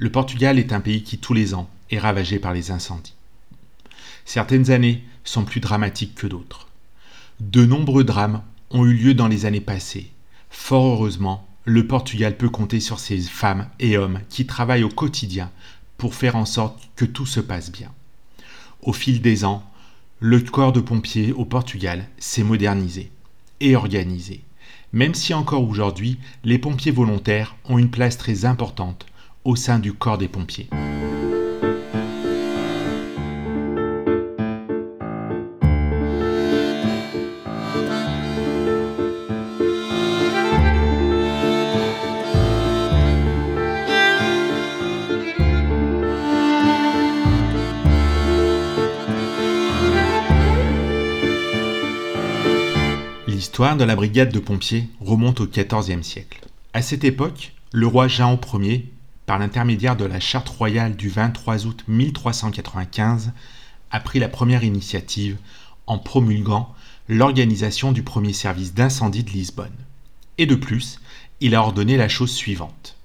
le Portugal est un pays qui tous les ans est ravagé par les incendies. Certaines années sont plus dramatiques que d'autres. De nombreux drames ont eu lieu dans les années passées. Fort heureusement, le Portugal peut compter sur ses femmes et hommes qui travaillent au quotidien pour faire en sorte que tout se passe bien. Au fil des ans, le corps de pompiers au Portugal s'est modernisé et organisé, même si encore aujourd'hui, les pompiers volontaires ont une place très importante au sein du corps des pompiers. L'histoire de la brigade de pompiers remonte au XIVe siècle. À cette époque, le roi Jean Ier, par l'intermédiaire de la charte royale du 23 août 1395, a pris la première initiative en promulguant l'organisation du premier service d'incendie de Lisbonne. Et de plus, il a ordonné la chose suivante.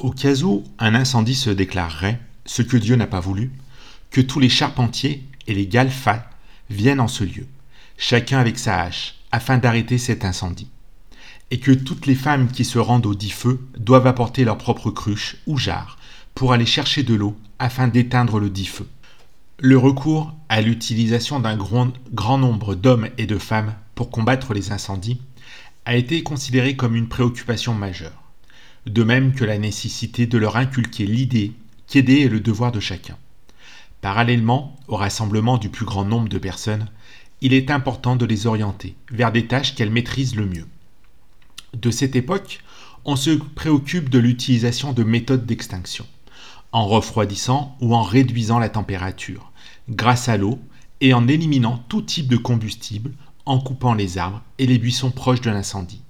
Au cas où un incendie se déclarerait, ce que Dieu n'a pas voulu, que tous les charpentiers et les galfats viennent en ce lieu, chacun avec sa hache, afin d'arrêter cet incendie, et que toutes les femmes qui se rendent au dit feu doivent apporter leur propre cruche ou jarre pour aller chercher de l'eau afin d'éteindre le dit feu. Le recours à l'utilisation d'un grand nombre d'hommes et de femmes pour combattre les incendies a été considéré comme une préoccupation majeure, de même que la nécessité de leur inculquer l'idée qu'aider est le devoir de chacun. Parallèlement au rassemblement du plus grand nombre de personnes, il est important de les orienter vers des tâches qu'elles maîtrisent le mieux. De cette époque, on se préoccupe de l'utilisation de méthodes d'extinction, en refroidissant ou en réduisant la température, grâce à l'eau et en éliminant tout type de combustible, en coupant les arbres et les buissons proches de l'incendie.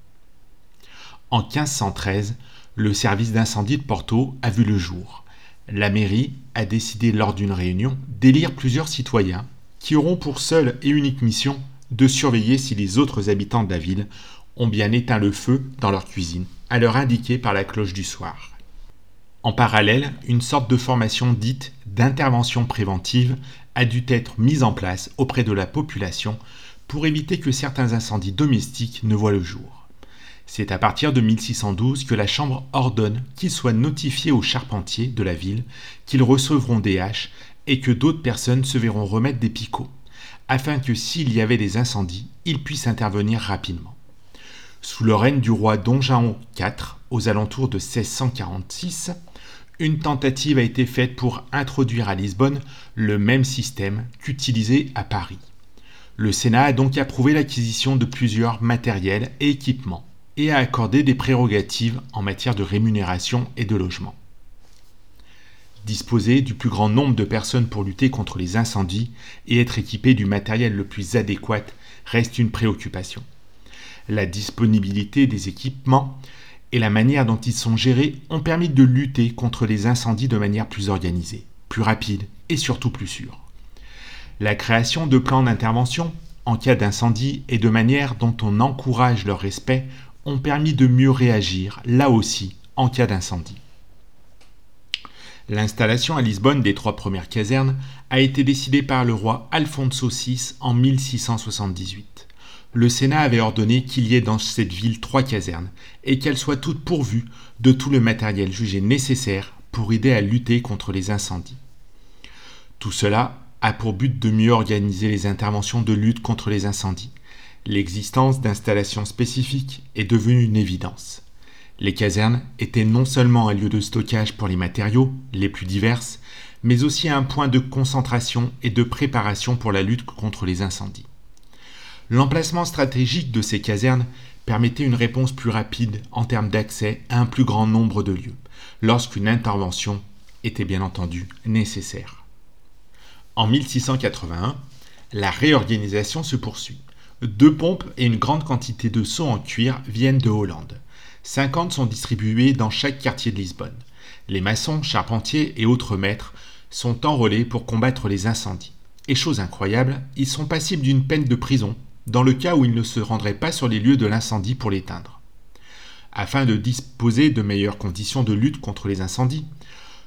En 1513, le service d'incendie de Porto a vu le jour. La mairie a décidé lors d'une réunion d'élire plusieurs citoyens qui auront pour seule et unique mission de surveiller si les autres habitants de la ville ont bien éteint le feu dans leur cuisine, à l'heure indiquée par la cloche du soir. En parallèle, une sorte de formation dite d'intervention préventive a dû être mise en place auprès de la population pour éviter que certains incendies domestiques ne voient le jour. C'est à partir de 1612 que la Chambre ordonne qu'ils soient notifiés aux charpentiers de la ville qu'ils recevront des haches et que d'autres personnes se verront remettre des picots, afin que s'il y avait des incendies, ils puissent intervenir rapidement. Sous le règne du roi Don Juan IV, aux alentours de 1646, une tentative a été faite pour introduire à Lisbonne le même système qu'utilisé à Paris. Le Sénat a donc approuvé l'acquisition de plusieurs matériels et équipements et a accordé des prérogatives en matière de rémunération et de logement. Disposer du plus grand nombre de personnes pour lutter contre les incendies et être équipé du matériel le plus adéquat reste une préoccupation. La disponibilité des équipements et la manière dont ils sont gérés ont permis de lutter contre les incendies de manière plus organisée, plus rapide et surtout plus sûre. La création de plans d'intervention en cas d'incendie et de manière dont on encourage leur respect ont permis de mieux réagir, là aussi, en cas d'incendie. L'installation à Lisbonne des trois premières casernes a été décidée par le roi Alfonso VI en 1678. Le Sénat avait ordonné qu'il y ait dans cette ville trois casernes et qu'elles soient toutes pourvues de tout le matériel jugé nécessaire pour aider à lutter contre les incendies. Tout cela a pour but de mieux organiser les interventions de lutte contre les incendies. L'existence d'installations spécifiques est devenue une évidence. Les casernes étaient non seulement un lieu de stockage pour les matériaux les plus diverses, mais aussi un point de concentration et de préparation pour la lutte contre les incendies. L'emplacement stratégique de ces casernes permettait une réponse plus rapide en termes d'accès à un plus grand nombre de lieux, lorsqu'une intervention était bien entendu nécessaire. En 1681, la réorganisation se poursuit. Deux pompes et une grande quantité de seaux en cuir viennent de Hollande. 50 sont distribués dans chaque quartier de Lisbonne. Les maçons, charpentiers et autres maîtres sont enrôlés pour combattre les incendies. Et chose incroyable, ils sont passibles d'une peine de prison dans le cas où ils ne se rendraient pas sur les lieux de l'incendie pour l'éteindre. Afin de disposer de meilleures conditions de lutte contre les incendies,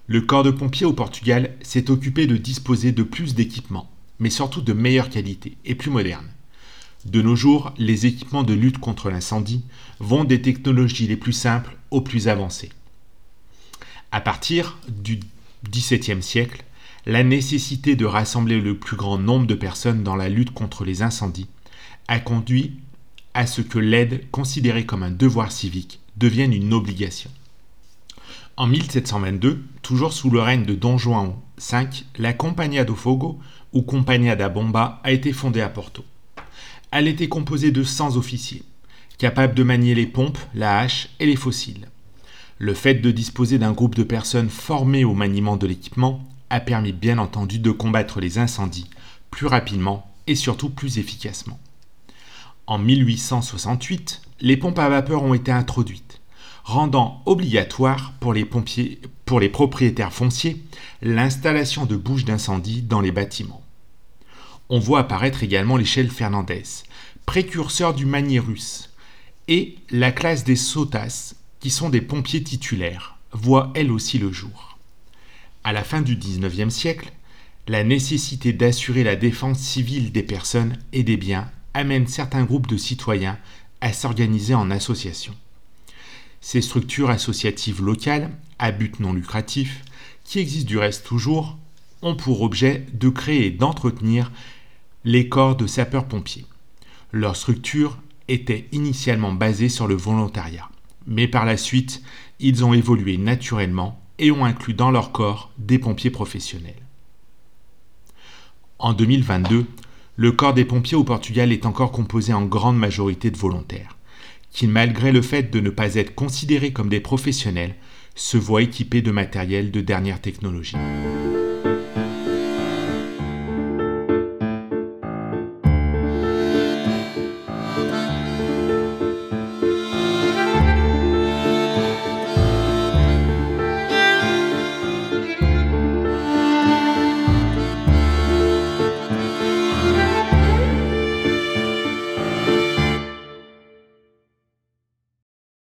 Le corps de pompiers au Portugal s'est occupé de disposer de plus d'équipements, mais surtout de meilleure qualité et plus modernes. De nos jours, les équipements de lutte contre l'incendie vont des technologies les plus simples aux plus avancées. À partir du XVIIe siècle, la nécessité de rassembler le plus grand nombre de personnes dans la lutte contre les incendies a conduit à ce que l'aide, considérée comme un devoir civique, devienne une obligation. En 1722, toujours sous le règne de Don Juan V, la Compagnia do Fogo, ou Compagnia da Bomba, a été fondée à Porto. Elle était composée de 100 officiers, capables de manier les pompes, la hache et les fossiles. Le fait de disposer d'un groupe de personnes formées au maniement de l'équipement a permis bien entendu de combattre les incendies plus rapidement et surtout plus efficacement. En 1868, les pompes à vapeur ont été introduites, rendant obligatoire pour les, propriétaires fonciers l'installation de bouches d'incendie dans les bâtiments on voit apparaître également l'échelle Fernandez, précurseur du manier russe, et la classe des sotas, qui sont des pompiers titulaires, voit elle aussi le jour. À la fin du XIXe siècle, la nécessité d'assurer la défense civile des personnes et des biens amène certains groupes de citoyens à s'organiser en associations. Ces structures associatives locales, à but non lucratif, qui existent du reste toujours, ont pour objet de créer et d'entretenir les corps de sapeurs-pompiers. Leur structure était initialement basée sur le volontariat, mais par la suite, ils ont évolué naturellement et ont inclus dans leur corps des pompiers professionnels. En 2022, le corps des pompiers au Portugal est encore composé en grande majorité de volontaires, qui malgré le fait de ne pas être considérés comme des professionnels, se voient équipés de matériel de dernière technologie.